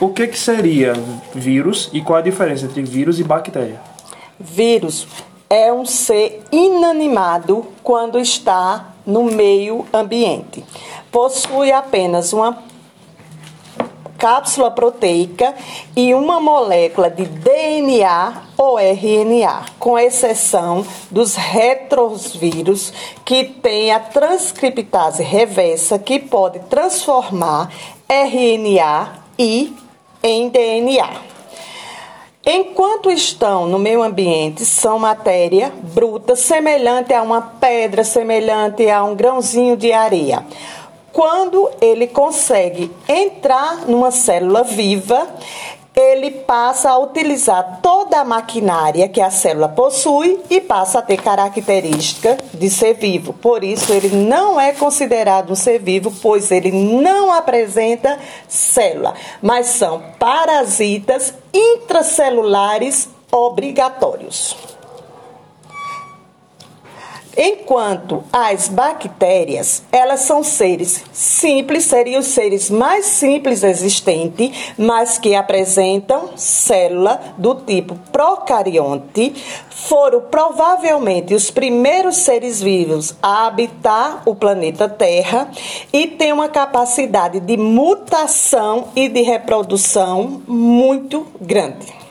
O que, que seria vírus e qual a diferença entre vírus e bactéria? Vírus é um ser inanimado quando está no meio ambiente. Possui apenas uma cápsula proteica e uma molécula de DNA ou RNA, com exceção dos retrovírus que tem a transcriptase reversa que pode transformar RNA e em DNA. Enquanto estão no meio ambiente, são matéria bruta, semelhante a uma pedra, semelhante a um grãozinho de areia. Quando ele consegue entrar numa célula viva, ele passa a utilizar toda a maquinária que a célula possui e passa a ter característica de ser vivo. Por isso, ele não é considerado um ser vivo, pois ele não apresenta célula, mas são parasitas intracelulares obrigatórios. Enquanto as bactérias, elas são seres simples, seriam os seres mais simples existentes, mas que apresentam célula do tipo procarionte, foram provavelmente os primeiros seres vivos a habitar o planeta Terra e têm uma capacidade de mutação e de reprodução muito grande.